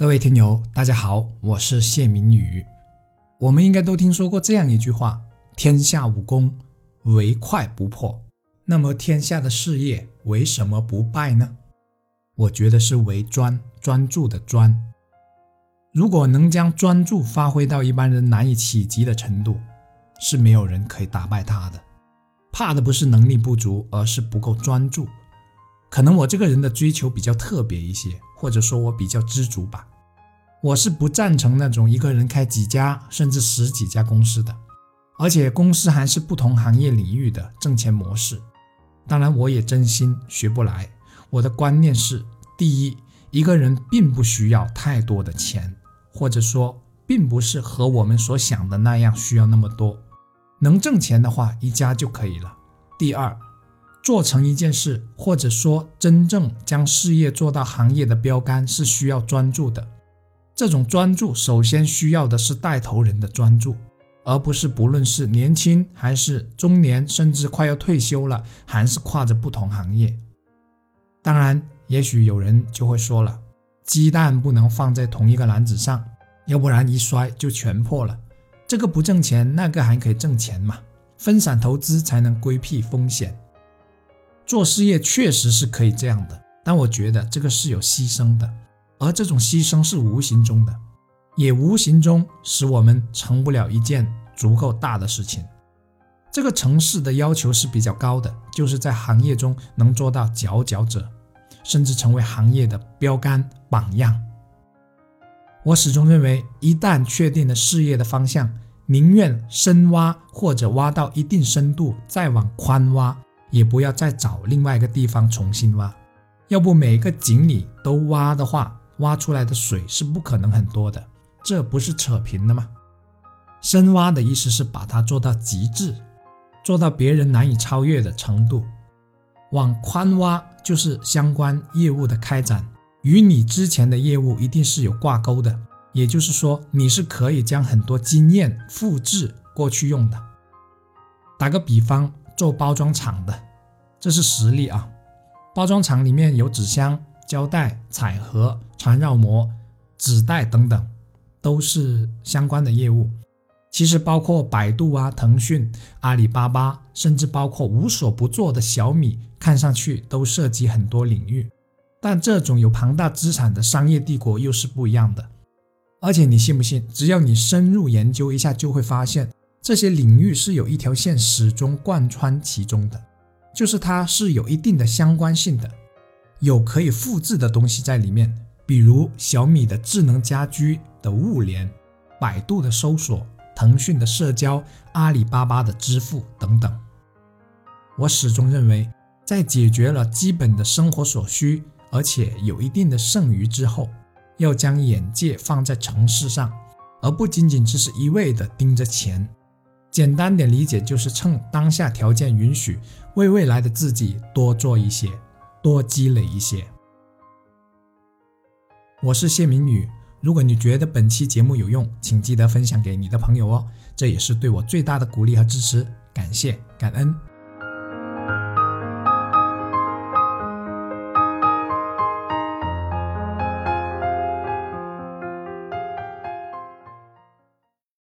各位听友，大家好，我是谢明宇。我们应该都听说过这样一句话：“天下武功，唯快不破。”那么，天下的事业为什么不败呢？我觉得是为专，专注的专。如果能将专注发挥到一般人难以企及的程度，是没有人可以打败他的。怕的不是能力不足，而是不够专注。可能我这个人的追求比较特别一些，或者说我比较知足吧。我是不赞成那种一个人开几家甚至十几家公司的，而且公司还是不同行业领域的挣钱模式。当然，我也真心学不来。我的观念是：第一，一个人并不需要太多的钱，或者说，并不是和我们所想的那样需要那么多。能挣钱的话，一家就可以了。第二，做成一件事，或者说真正将事业做到行业的标杆，是需要专注的。这种专注首先需要的是带头人的专注，而不是不论是年轻还是中年，甚至快要退休了，还是跨着不同行业。当然，也许有人就会说了，鸡蛋不能放在同一个篮子上，要不然一摔就全破了。这个不挣钱，那个还可以挣钱嘛？分散投资才能规避风险。做事业确实是可以这样的，但我觉得这个是有牺牲的。而这种牺牲是无形中的，也无形中使我们成不了一件足够大的事情。这个城市的要求是比较高的，就是在行业中能做到佼佼者，甚至成为行业的标杆榜样。我始终认为，一旦确定了事业的方向，宁愿深挖或者挖到一定深度再往宽挖，也不要再找另外一个地方重新挖。要不每个井里都挖的话，挖出来的水是不可能很多的，这不是扯平了吗？深挖的意思是把它做到极致，做到别人难以超越的程度。往宽挖就是相关业务的开展，与你之前的业务一定是有挂钩的，也就是说你是可以将很多经验复制过去用的。打个比方，做包装厂的，这是实例啊。包装厂里面有纸箱。胶带、彩盒、缠绕膜、纸袋等等，都是相关的业务。其实包括百度啊、腾讯、阿里巴巴，甚至包括无所不做的小米，看上去都涉及很多领域。但这种有庞大资产的商业帝国又是不一样的。而且你信不信？只要你深入研究一下，就会发现这些领域是有一条线始终贯穿其中的，就是它是有一定的相关性的。有可以复制的东西在里面，比如小米的智能家居的物联、百度的搜索、腾讯的社交、阿里巴巴的支付等等。我始终认为，在解决了基本的生活所需，而且有一定的剩余之后，要将眼界放在城市上，而不仅仅只是一味的盯着钱。简单点理解，就是趁当下条件允许，为未来的自己多做一些。多积累一些。我是谢明宇，如果你觉得本期节目有用，请记得分享给你的朋友哦，这也是对我最大的鼓励和支持，感谢感恩。